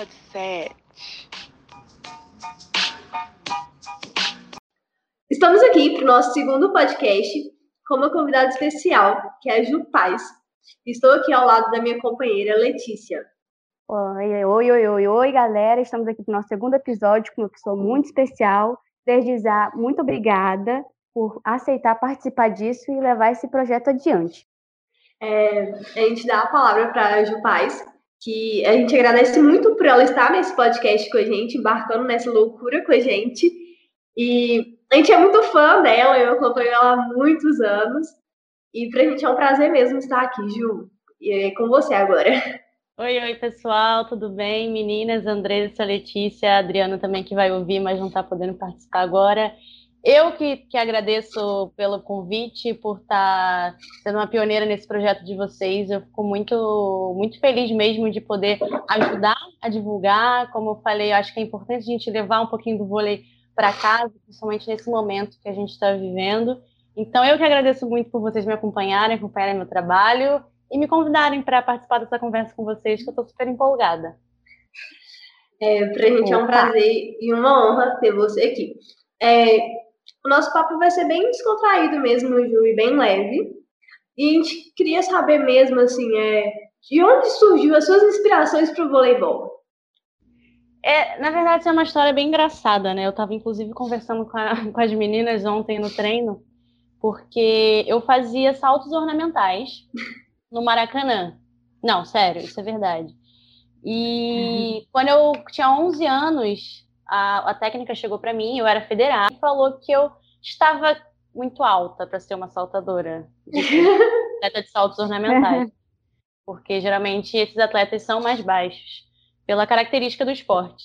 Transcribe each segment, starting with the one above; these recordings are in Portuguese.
Pod 7. Estamos aqui para o nosso segundo podcast com uma convidada especial, que é a Ju Paz. Estou aqui ao lado da minha companheira Letícia. Oi, oi, oi, oi, oi, galera. Estamos aqui para o nosso segundo episódio com uma pessoa muito especial. Desde já, muito obrigada por aceitar participar disso e levar esse projeto adiante. É, a gente dá a palavra para a Ju Paz, que a gente agradece muito por ela estar nesse podcast com a gente, embarcando nessa loucura com a gente. E a gente é muito fã dela, eu acompanho ela há muitos anos. E para a gente é um prazer mesmo estar aqui, Ju. E é com você agora. Oi, oi, pessoal, tudo bem? Meninas, Andressa, Letícia, Adriano também que vai ouvir, mas não está podendo participar agora. Eu que, que agradeço pelo convite, por estar tá sendo uma pioneira nesse projeto de vocês. Eu fico muito, muito feliz mesmo de poder ajudar a divulgar. Como eu falei, eu acho que é importante a gente levar um pouquinho do vôlei para casa, principalmente nesse momento que a gente está vivendo. Então, eu que agradeço muito por vocês me acompanharem, acompanharem meu trabalho e me convidarem para participar dessa conversa com vocês, que eu estou super empolgada. É, para a gente é um prazer e uma honra ter você aqui. É, o nosso papo vai ser bem descontraído mesmo, Ju, e bem leve. E a gente queria saber mesmo, assim, é, de onde surgiu as suas inspirações para o voleibol? É, na verdade, é uma história bem engraçada, né? Eu estava, inclusive, conversando com, a, com as meninas ontem no treino, porque eu fazia saltos ornamentais no Maracanã. Não, sério, isso é verdade. E uhum. quando eu tinha 11 anos, a, a técnica chegou para mim, eu era federada, e falou que eu estava muito alta para ser uma saltadora de atleta de saltos ornamentais. Porque geralmente esses atletas são mais baixos, pela característica do esporte.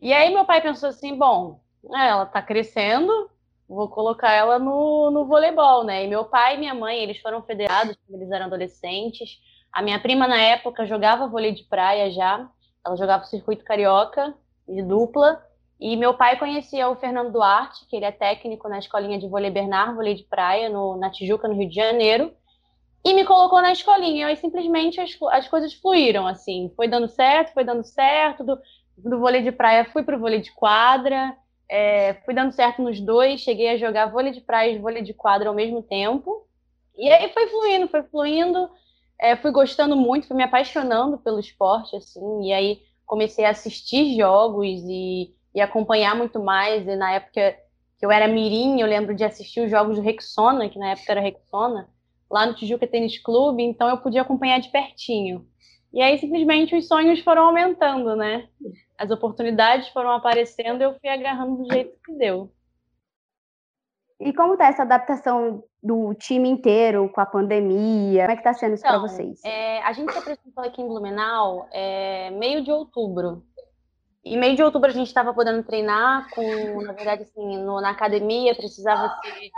E aí meu pai pensou assim: bom, né, ela está crescendo, vou colocar ela no, no voleibol, né? E meu pai e minha mãe, eles foram federados quando eles eram adolescentes. A minha prima, na época, jogava vôlei de praia já. Ela jogava o circuito carioca de dupla. E meu pai conhecia o Fernando Duarte, que ele é técnico na escolinha de vôlei Bernard, vôlei de praia, no, na Tijuca, no Rio de Janeiro. E me colocou na escolinha. E aí simplesmente as, as coisas fluíram, assim. Foi dando certo, foi dando certo. Do, do vôlei de praia fui para o vôlei de quadra. É, fui dando certo nos dois. Cheguei a jogar vôlei de praia e vôlei de quadra ao mesmo tempo. E aí foi fluindo, foi fluindo. É, fui gostando muito, fui me apaixonando pelo esporte, assim. E aí comecei a assistir jogos e e acompanhar muito mais. E na época que eu era mirim, eu lembro de assistir os jogos do Rexona, que na época era Rexona, lá no Tijuca Tênis Clube, então eu podia acompanhar de pertinho. E aí simplesmente os sonhos foram aumentando, né? As oportunidades foram aparecendo e eu fui agarrando do jeito que deu. E como tá essa adaptação do time inteiro com a pandemia? Como é que tá sendo isso então, para vocês? É, a gente se apresentou aqui em Blumenau é, meio de outubro. E meio de outubro a gente estava podendo treinar com, na verdade, assim, no, na academia precisava ser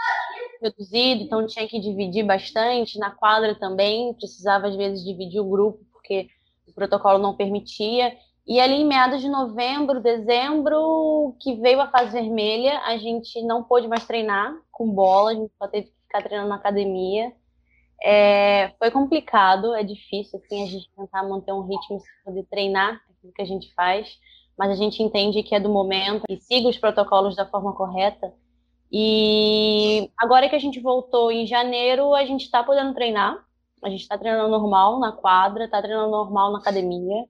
reduzido, então tinha que dividir bastante. Na quadra também precisava às vezes dividir o grupo porque o protocolo não permitia. E ali em meados de novembro, dezembro, que veio a fase vermelha, a gente não pôde mais treinar com bola, a gente só teve que ficar treinando na academia. É, foi complicado, é difícil assim a gente tentar manter um ritmo sem poder treinar aquilo que a gente faz mas a gente entende que é do momento e siga os protocolos da forma correta. E agora que a gente voltou em janeiro, a gente está podendo treinar. A gente está treinando normal na quadra, está treinando normal na academia.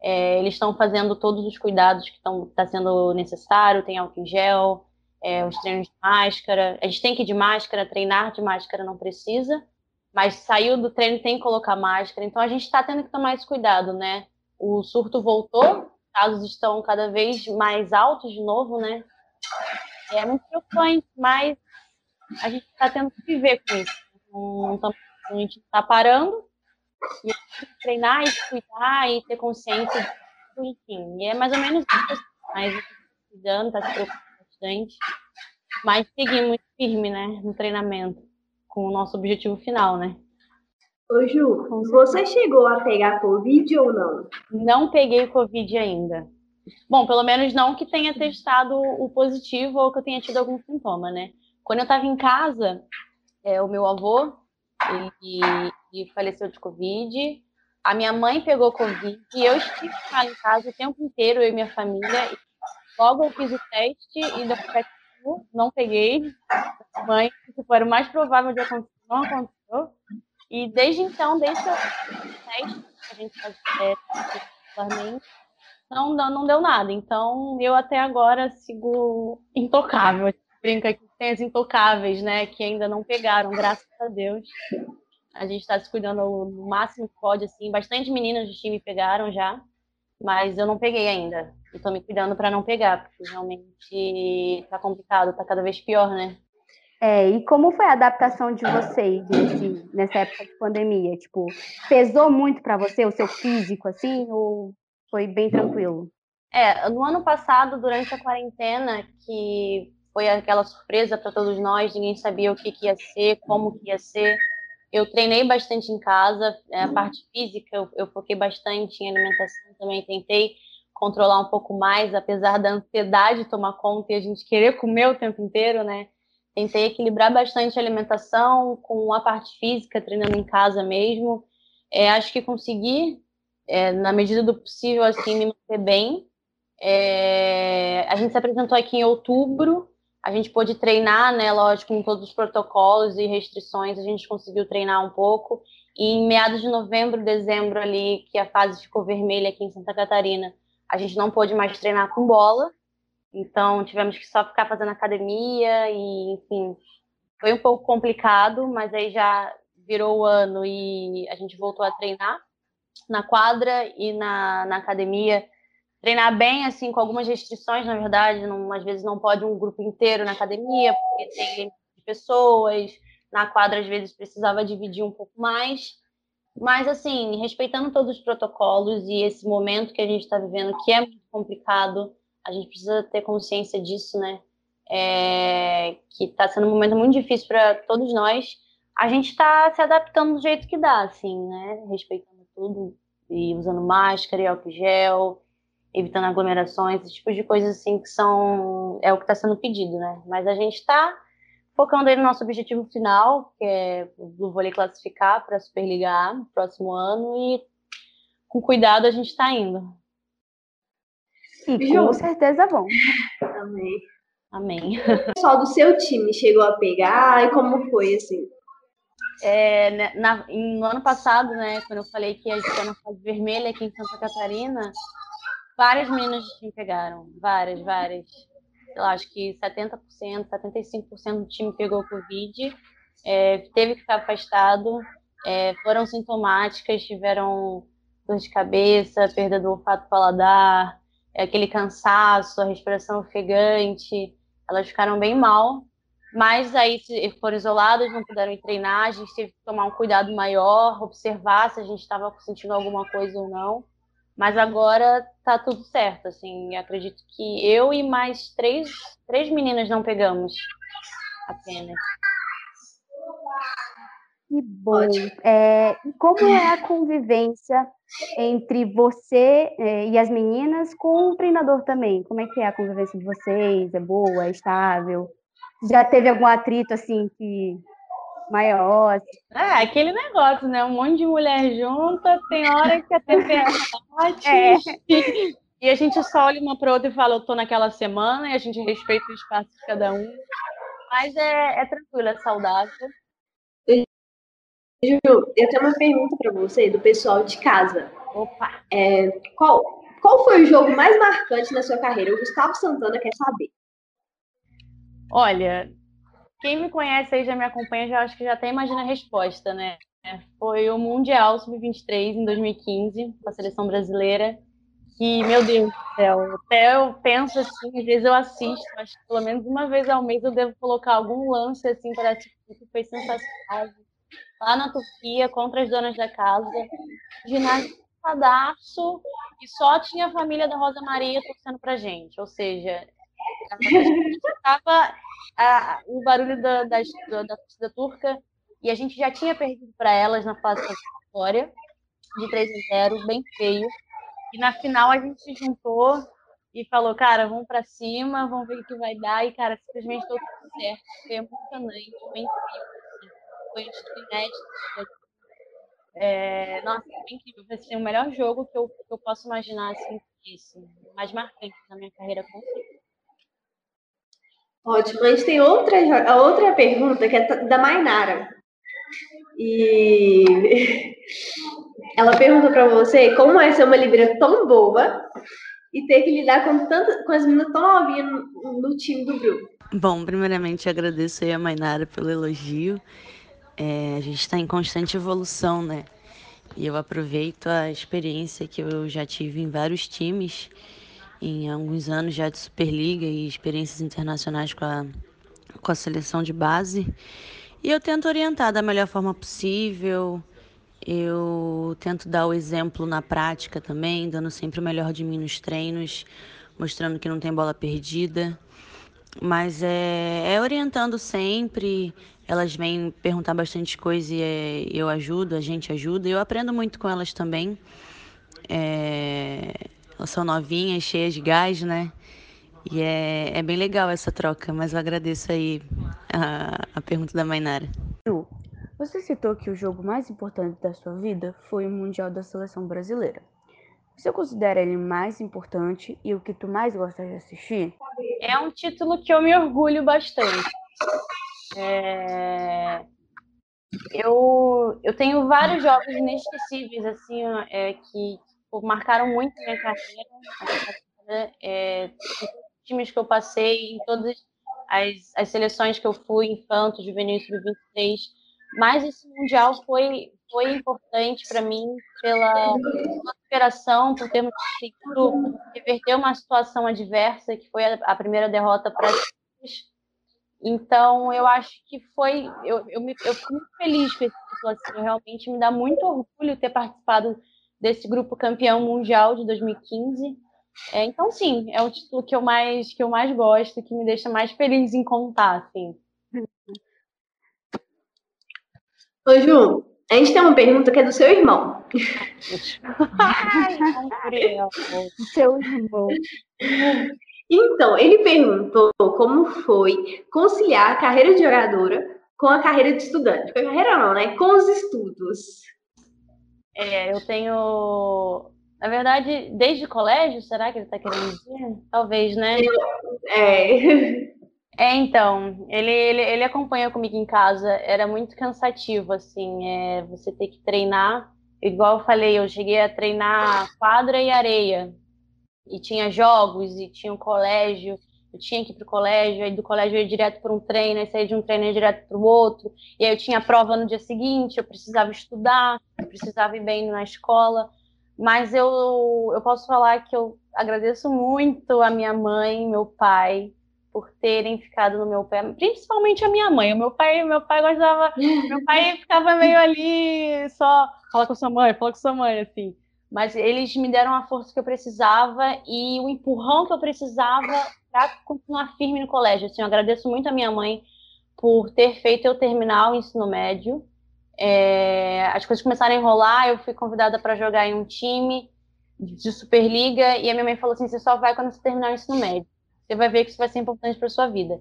É, eles estão fazendo todos os cuidados que estão tá sendo necessário, tem álcool em gel, é, os treinos de máscara. A gente tem que ir de máscara, treinar de máscara não precisa, mas saiu do treino tem que colocar máscara. Então a gente está tendo que tomar esse cuidado, né? O surto voltou, casos estão cada vez mais altos de novo, né? É muito preocupante, mas a gente está tendo que viver com isso. Não, a gente está parando e treinar e cuidar e ter consciência de tudo, enfim. E é mais ou menos isso. Mas a gente está cuidando, está se preocupando bastante. Mas seguimos firme, né, no treinamento, com o nosso objetivo final, né? Ô Ju, você chegou a pegar Covid ou não? Não peguei Covid ainda. Bom, pelo menos não que tenha testado o positivo ou que eu tenha tido algum sintoma, né? Quando eu estava em casa, é, o meu avô, ele, ele, faleceu de Covid. A minha mãe pegou Covid e eu estive em casa o tempo inteiro, eu e minha família. Logo eu fiz o teste e não peguei. Mãe, que tipo, era o mais provável de acontecer, não aconteceu. E desde então, desde o teste, a gente faz particularmente, não, não, deu nada. Então, eu até agora sigo intocável. Brinca que tem as intocáveis, né? Que ainda não pegaram, graças a Deus. A gente está se cuidando no máximo que pode, assim. Bastante meninas do time pegaram já, mas eu não peguei ainda. Estou me cuidando para não pegar, porque realmente tá complicado, tá cada vez pior, né? É, e como foi a adaptação de vocês nesse, nessa época de pandemia? Tipo, pesou muito para você o seu físico, assim, ou foi bem tranquilo? É, no ano passado, durante a quarentena, que foi aquela surpresa para todos nós, ninguém sabia o que, que, ia ser, como que ia ser. Eu treinei bastante em casa, é, a parte física eu, eu foquei bastante em alimentação também, tentei controlar um pouco mais, apesar da ansiedade tomar conta e a gente querer comer o tempo inteiro, né? Tentei equilibrar bastante a alimentação com a parte física, treinando em casa mesmo. É, acho que consegui, é, na medida do possível, assim, me manter bem. É, a gente se apresentou aqui em outubro, a gente pôde treinar, né? Lógico, com todos os protocolos e restrições, a gente conseguiu treinar um pouco. E em meados de novembro, dezembro, ali, que a fase ficou vermelha aqui em Santa Catarina, a gente não pôde mais treinar com bola. Então, tivemos que só ficar fazendo academia e, enfim, foi um pouco complicado, mas aí já virou o ano e a gente voltou a treinar na quadra e na, na academia. Treinar bem, assim, com algumas restrições, na verdade. Não, às vezes não pode um grupo inteiro na academia, porque tem pessoas. Na quadra, às vezes, precisava dividir um pouco mais. Mas, assim, respeitando todos os protocolos e esse momento que a gente está vivendo, que é muito complicado, a gente precisa ter consciência disso, né? É, que está sendo um momento muito difícil para todos nós. A gente está se adaptando do jeito que dá, assim, né? Respeitando tudo e usando máscara e álcool gel, evitando aglomerações, esse tipo de coisas assim que são é o que está sendo pedido, né? Mas a gente está focando aí no nosso objetivo final, que é o vôlei classificar para a Superliga A no próximo ano e com cuidado a gente está indo. E com certeza vão. Amém. Amém. O pessoal do seu time chegou a pegar e como foi, assim? É, né, na, no ano passado, né, quando eu falei que a gente ia na fase vermelha aqui em Santa Catarina, várias meninas do time pegaram. Várias, várias. Eu acho que 70%, 75% do time pegou Covid, é, teve que ficar afastado, é, foram sintomáticas, tiveram dor de cabeça, perda do olfato paladar, aquele cansaço, a respiração ofegante, elas ficaram bem mal. Mas aí foram isoladas, não puderam ir treinar, a gente teve que tomar um cuidado maior, observar se a gente estava sentindo alguma coisa ou não. Mas agora tá tudo certo, assim. Acredito que eu e mais três, três meninas não pegamos apenas. Que bom. É, como é a convivência entre você é, e as meninas com o treinador também? Como é que é a convivência de vocês? É boa? É estável? Já teve algum atrito assim que maior? É, aquele negócio, né? Um monte de mulher junta, tem hora que a TV bate. É. E a gente só olha uma para outra e fala, eu tô naquela semana, e a gente respeita o espaço de cada um. Mas é, é tranquilo, é saudável. Ju, eu tenho uma pergunta para você do pessoal de casa. Opa! É, qual, qual foi o jogo mais marcante na sua carreira? O Gustavo Santana quer saber. Olha, quem me conhece aí já me acompanha, já acho que já até imagina a resposta, né? Foi o Mundial Sub-23 em 2015, com a seleção brasileira. Que, meu Deus do céu, até eu penso assim, às vezes eu assisto, acho que pelo menos uma vez ao mês eu devo colocar algum lance assim para assistir, que foi sensacional lá na Turquia contra as donas da casa, ginásio cadastro e só tinha a família da Rosa Maria torcendo pra gente, ou seja, estava o barulho da, da, da torcida turca e a gente já tinha perdido para elas na fase da vitória de 3 a 0, bem feio. E na final a gente se juntou e falou, cara, vamos para cima, vamos ver o que vai dar. E, cara, simplesmente deu tudo certo. Foi emocionante, bem feio foi inédito. É, nossa, é incrível. Vai ser o melhor jogo que eu, que eu posso imaginar, assim, isso. Mais marcante na minha carreira, com. Ótimo. A gente tem outra, outra pergunta que é da Mainara. E ela pergunta para você como é ser uma Libra tão boa e ter que lidar com, tanto, com as meninas tão novinhas no, no time do grupo. Bom, primeiramente agradeço aí a Mainara pelo elogio. É, a gente está em constante evolução, né? E eu aproveito a experiência que eu já tive em vários times, em alguns anos já de Superliga e experiências internacionais com a, com a seleção de base. E eu tento orientar da melhor forma possível. Eu tento dar o exemplo na prática também, dando sempre o melhor de mim nos treinos, mostrando que não tem bola perdida. Mas é, é orientando sempre. Elas vêm perguntar bastante coisa e é, eu ajudo, a gente ajuda. Eu aprendo muito com elas também. É, elas são novinhas, cheias de gás, né? E é, é bem legal essa troca, mas eu agradeço aí a, a pergunta da Mainara. Ju, você citou que o jogo mais importante da sua vida foi o Mundial da Seleção Brasileira. Você considera ele mais importante e o que tu mais gosta de assistir? É um título que eu me orgulho bastante. É... Eu, eu tenho vários jogos inesquecíveis, assim, é, que marcaram muito minha carreira. É, times que eu passei, em todas as, as seleções que eu fui, infanto, juvenil sub-23. Mas esse Mundial foi, foi importante para mim pela, superação, por termos conseguido reverter uma situação adversa, que foi a, a primeira derrota para então, eu acho que foi. Eu, eu, me, eu fico muito feliz com esse título. Assim, realmente me dá muito orgulho ter participado desse grupo campeão mundial de 2015. É, então, sim, é o título que eu mais que eu mais gosto, que me deixa mais feliz em contar, assim. Ô, Ju, a gente tem uma pergunta que é do seu irmão. Ai, seu irmão. Então, ele perguntou como foi conciliar a carreira de jogadora com a carreira de estudante. Com a carreira não, né? Com os estudos. É, eu tenho na verdade, desde o colégio, será que ele está querendo dizer? Talvez, né? É. É, então, ele, ele, ele acompanha comigo em casa, era muito cansativo, assim, é, você ter que treinar, igual eu falei, eu cheguei a treinar quadra e areia, e tinha jogos, e tinha um colégio, eu tinha que ir pro colégio, aí do colégio eu ia direto para um treino, aí saía de um treino ia direto para o outro, e aí eu tinha prova no dia seguinte, eu precisava estudar, eu precisava ir bem na escola, mas eu, eu posso falar que eu agradeço muito a minha mãe, meu pai, por terem ficado no meu pé, principalmente a minha mãe. O meu pai, meu pai gostava, meu pai ficava meio ali só fala com sua mãe, fala com sua mãe assim. Mas eles me deram a força que eu precisava e o empurrão que eu precisava para continuar firme no colégio. Assim, eu agradeço muito a minha mãe por ter feito eu terminar o ensino médio é, as coisas começaram a enrolar, eu fui convidada para jogar em um time de Superliga e a minha mãe falou assim: você só vai quando você terminar o ensino médio. Você vai ver que isso vai ser importante para sua vida.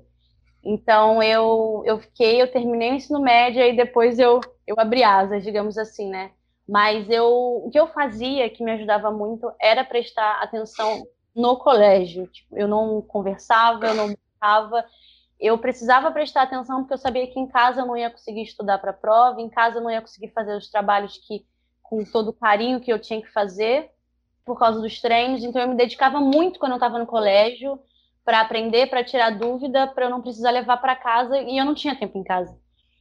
Então eu eu fiquei, eu terminei o ensino médio e depois eu eu abri asas, digamos assim, né? Mas eu o que eu fazia que me ajudava muito era prestar atenção no colégio. Tipo, eu não conversava, eu não brincava, eu precisava prestar atenção porque eu sabia que em casa eu não ia conseguir estudar para a prova, em casa eu não ia conseguir fazer os trabalhos que com todo o carinho que eu tinha que fazer por causa dos treinos. Então eu me dedicava muito quando eu estava no colégio para aprender, para tirar dúvida, para eu não precisar levar para casa e eu não tinha tempo em casa.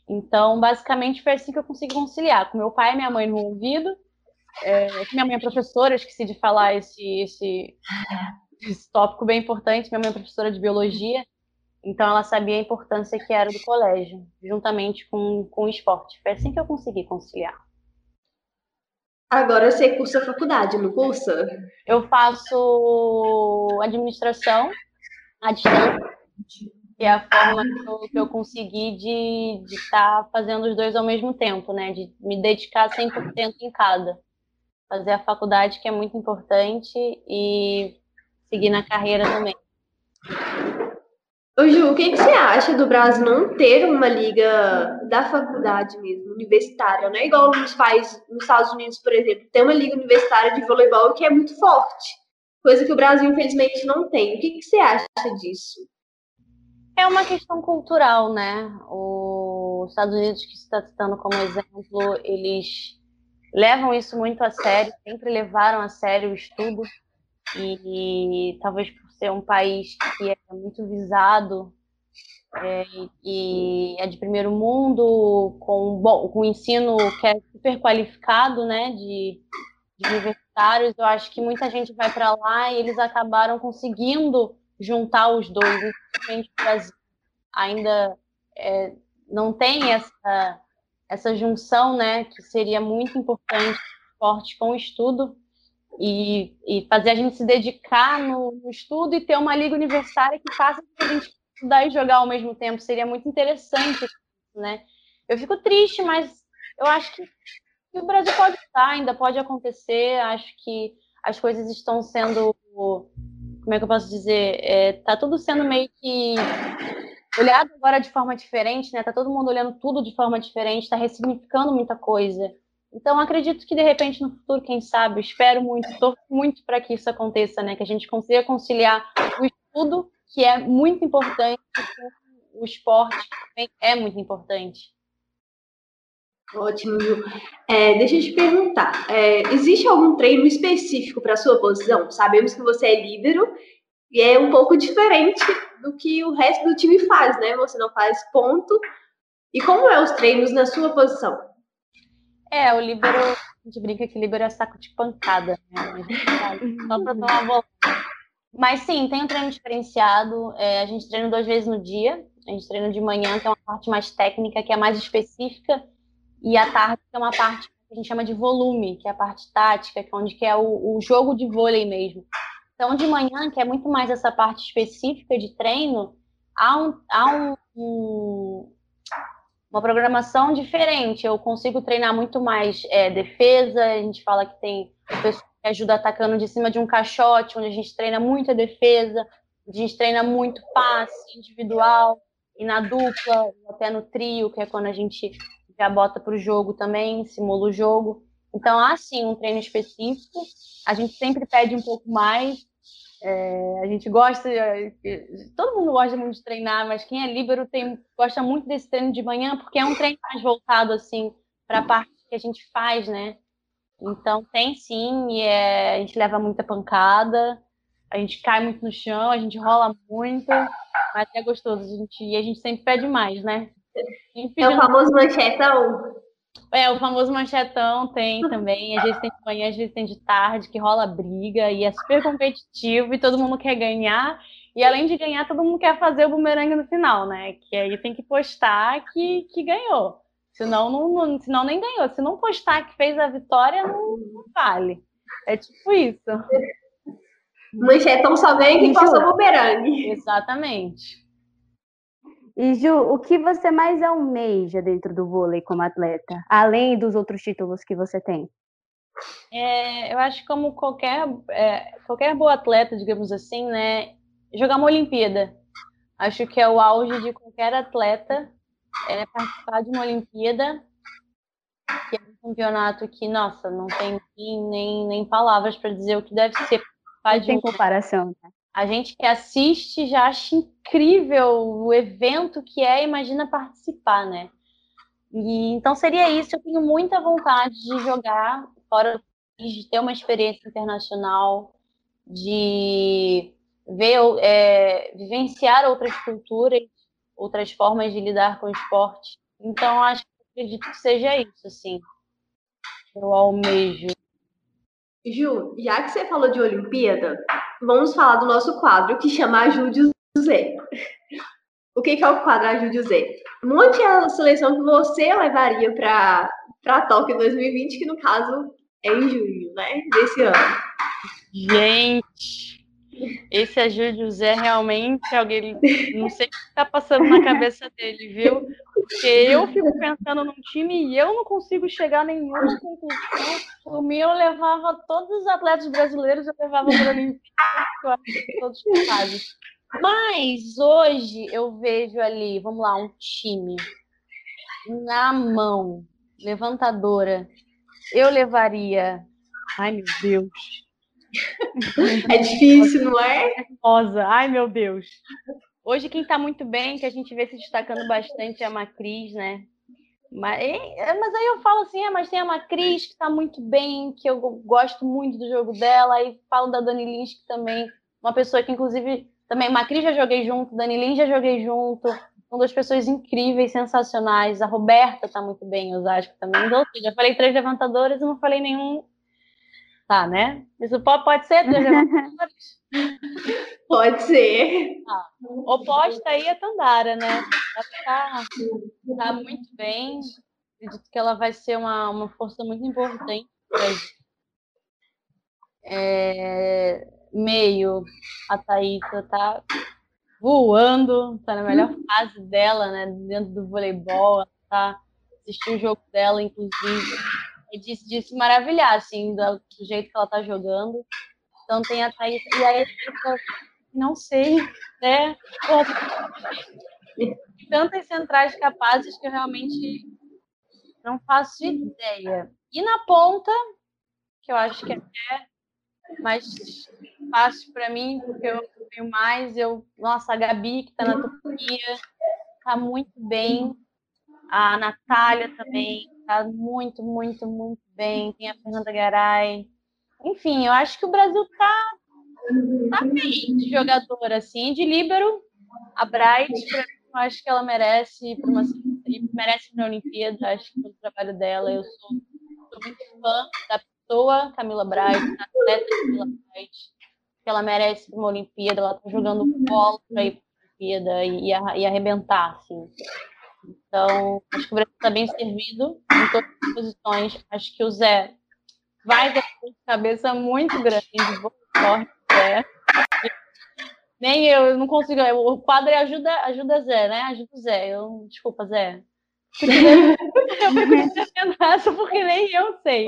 Então, basicamente, foi assim que eu consegui conciliar, com meu pai e minha mãe no ouvido. É, minha mãe é professora, esqueci de falar esse, esse, esse tópico bem importante. Minha mãe é professora de biologia. Então ela sabia a importância que era do colégio, juntamente com, com o esporte. Foi assim que eu consegui conciliar. Agora você cursa faculdade, não cursa? Eu faço administração à distância, que é a forma que eu, que eu consegui de estar tá fazendo os dois ao mesmo tempo, né? De me dedicar 100% em cada. Fazer a faculdade, que é muito importante, e seguir na carreira também. Ô Ju, o que, que você acha do Brasil não ter uma liga da faculdade mesmo, universitária, né? Igual nos países, nos Estados Unidos, por exemplo, tem uma liga universitária de voleibol que é muito forte, coisa que o Brasil infelizmente não tem. O que, que você acha disso? É uma questão cultural, né? Os Estados Unidos, que você está citando como exemplo, eles levam isso muito a sério, sempre levaram a sério o estudo e, e talvez por ser um país que é muito visado é, e é de primeiro mundo, com, bom, com ensino que é super qualificado, né, de, de universitários, eu acho que muita gente vai para lá e eles acabaram conseguindo juntar os dois. Infelizmente, o Brasil ainda é, não tem essa, essa junção, né, que seria muito importante, forte com o estudo e, e fazer a gente se dedicar no, no, estudo e ter uma liga universitária que faça a gente estudar e jogar ao mesmo tempo. Seria muito interessante, né? Eu fico triste, mas eu acho que, que o Brasil pode estar, ainda pode acontecer. Acho que as coisas estão sendo, como é que eu posso dizer? Está é, tudo sendo meio que olhado agora de forma diferente, né? Tá todo mundo olhando tudo de forma diferente, está ressignificando muita coisa. Então, acredito que de repente no futuro, quem sabe, espero muito, torço muito para que isso aconteça, né? Que a gente consiga conciliar o estudo, que é muito importante, com o esporte, que também é muito importante. Ótimo, É, deixa eu te perguntar: é, existe algum treino específico para a sua posição? Sabemos que você é líbero e é um pouco diferente do que o resto do time faz, né? Você não faz ponto. E como é os treinos na sua posição? É, o Libero, a gente brinca que o Libero é saco de pancada, né? Só pra dar uma bola. Mas sim, tem um treino diferenciado. É, a gente treina duas vezes no dia. A gente treina de manhã, que é uma parte mais técnica, que é mais específica, e à tarde, é uma parte que a gente chama de volume, que é a parte tática, que é onde que é o, o jogo de vôlei mesmo. Então, de manhã, que é muito mais essa parte específica de treino, há um, há um, um uma programação diferente. Eu consigo treinar muito mais é, defesa. A gente fala que tem pessoa que ajuda atacando de cima de um caixote, onde a gente treina muito a defesa, a gente treina muito passe individual e na dupla, até no trio, que é quando a gente já bota para o jogo também, simula o jogo. Então, há sim um treino específico. A gente sempre pede um pouco mais, é, a gente gosta, todo mundo gosta muito de treinar, mas quem é líbero tem, gosta muito desse treino de manhã, porque é um treino mais voltado assim para a parte que a gente faz, né? Então tem sim, e é, a gente leva muita pancada, a gente cai muito no chão, a gente rola muito, mas é gostoso, a gente, e a gente sempre pede mais, né? É o famoso manchetão. É, o famoso manchetão tem também. Às vezes tem de manhã, às vezes tem de tarde, que rola briga e é super competitivo e todo mundo quer ganhar. E além de ganhar, todo mundo quer fazer o bumerangue no final, né? Que aí tem que postar que, que ganhou. Senão, não, não, senão nem ganhou. Se não postar que fez a vitória, não, não vale. É tipo isso. Manchetão só vem quem o bumerangue. Exatamente. E Ju, o que você mais almeja dentro do vôlei como atleta, além dos outros títulos que você tem? É, eu acho que como qualquer, é, qualquer boa atleta, digamos assim, né, jogar uma Olimpíada. Acho que é o auge de qualquer atleta é participar de uma Olimpíada, que é um campeonato que, nossa, não tem nem, nem palavras para dizer o que deve ser. Não tem comparação. Né? A gente que assiste já acha incrível o evento que é, imagina participar, né? E, então seria isso. Eu tenho muita vontade de jogar fora de ter uma experiência internacional, de ver, é, vivenciar outras culturas, outras formas de lidar com o esporte. Então acho que acredito que seja isso, assim. Eu almejo. Ju, já que você falou de Olimpíada, vamos falar do nosso quadro que chama Ajude o Zé. O que, é o quadro Ajude o Zé? Monte a seleção que você levaria para Tóquio 2020, que no caso é em junho, né? Desse ano. Gente, esse Ajude o Zé realmente alguém. Não sei o que está passando na cabeça dele, viu? Porque eu fico pensando num time e eu não consigo chegar a nenhuma conclusão. Por mim, eu levava todos os atletas brasileiros, eu levava para a Olimpíada, todos capazes. Mas hoje eu vejo ali, vamos lá, um time na mão, levantadora. Eu levaria. Ai, meu Deus. É difícil, não é? Rosa, ai meu Deus. Hoje quem está muito bem, que a gente vê se destacando bastante é a Macris, né? Mas, é, mas aí eu falo assim, é, mas tem a Macris que está muito bem, que eu gosto muito do jogo dela, aí falo da Dani Lins, que também, uma pessoa que inclusive, também, Macris já joguei junto, Dani Lins já joguei junto, são duas pessoas incríveis, sensacionais, a Roberta está muito bem, eu acho também, então, já falei três levantadoras e não falei nenhum Tá, né? Isso pode, pode ser? pode ser. Ah, oposta aí é Tandara, né? Ela tá, tá muito bem. Acredito que ela vai ser uma, uma força muito importante é, meio, a Thaísa tá voando, tá na melhor fase dela, né? Dentro do voleibol, ela tá assistindo o jogo dela, inclusive e de, de se maravilhar, assim, do, do, jeito que ela tá jogando. Então tem a Thaís. E aí, não sei, né? Tantas centrais capazes que eu realmente não faço ideia. E na ponta, que eu acho que é mais fácil para mim, porque eu tenho mais, eu, nossa, a Gabi que está na Turquia, está muito bem. A Natália também, tá muito, muito, muito bem. Tem a Fernanda Garay. Enfim, eu acho que o Brasil tá, tá bem de jogador, assim. De líbero, a Bright, eu acho que ela merece para uma merece para a Olimpíada, acho que pelo trabalho dela. Eu sou, sou muito fã da pessoa, Camila Bright, da atleta Camila Bright, que ela merece uma Olimpíada, ela tá jogando bola para ir para a Olimpíada e, e, arrebentar, assim. Então, acho que o Brasil está bem servido em todas as posições. Acho que o Zé vai ter uma cabeça muito grande, boa sorte, Zé. Nem eu, eu não consigo. O quadro ajuda, ajuda Zé, né? Ajuda o Zé. Eu, desculpa, Zé. eu fico essa porque nem eu sei.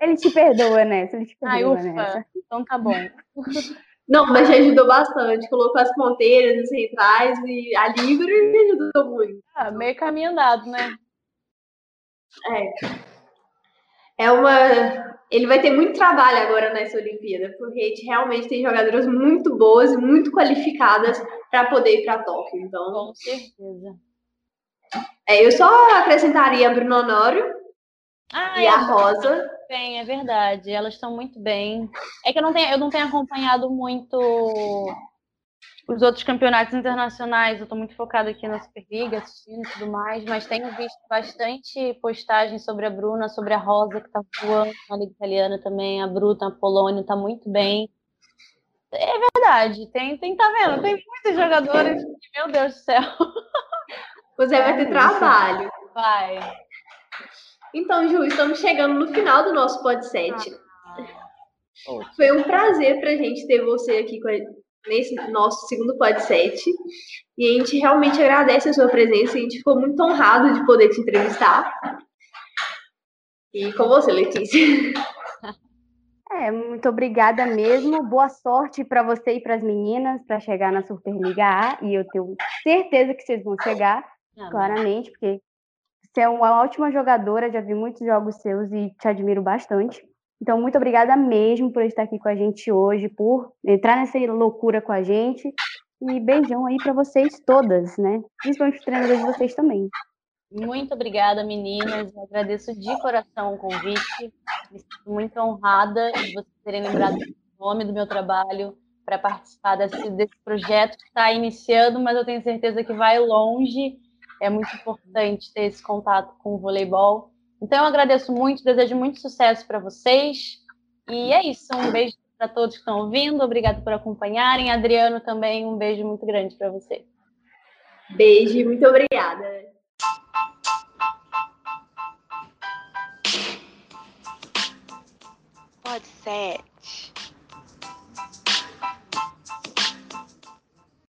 Ele te perdoa, né? Ele te perdoa, Ai, ufa. Nessa. Então tá bom. Não, mas já ajudou bastante. Colocou as ponteiras, as centrais e a livre me ajudou muito. Ah, meio caminho andado, né? É. É uma. Ele vai ter muito trabalho agora nessa Olimpíada, porque a gente realmente tem jogadoras muito boas e muito qualificadas para poder ir para Tóquio. Então. Com certeza. É, eu só acrescentaria a Bruno Honório ah, e a Rosa bem, é verdade. Elas estão muito bem. É que eu não tenho, eu não tenho acompanhado muito os outros campeonatos internacionais. Eu estou muito focada aqui na Superliga, assistindo e tudo mais, mas tenho visto bastante postagens sobre a Bruna, sobre a Rosa, que está voando na Liga Italiana também. A Bruna, a Polônia, está muito bem. É verdade, tem, tem, tá vendo? Tem muitos jogadores que, meu Deus do céu. Você vai ter trabalho. Vai. Então, Ju, estamos chegando no final do nosso podcast. Foi um prazer para a gente ter você aqui nesse nosso segundo podcast. E a gente realmente agradece a sua presença. A gente ficou muito honrado de poder te entrevistar. E com você, Letícia. É, muito obrigada mesmo. Boa sorte para você e para as meninas para chegar na Superliga A. E eu tenho certeza que vocês vão chegar, claramente, porque você é uma ótima jogadora, já vi muitos jogos seus e te admiro bastante. Então, muito obrigada mesmo por estar aqui com a gente hoje, por entrar nessa loucura com a gente. E beijão aí para vocês todas, né? Principalmente os treinadores de vocês também. Muito obrigada, meninas. Eu agradeço de coração o convite. Me sinto muito honrada de vocês terem lembrado o nome do meu trabalho para participar desse, desse projeto que está iniciando, mas eu tenho certeza que vai longe é muito importante ter esse contato com o voleibol. Então, eu agradeço muito, desejo muito sucesso para vocês. E é isso. Um beijo para todos que estão ouvindo. Obrigado por acompanharem. Adriano, também um beijo muito grande para você. Beijo, muito obrigada. Pode ser.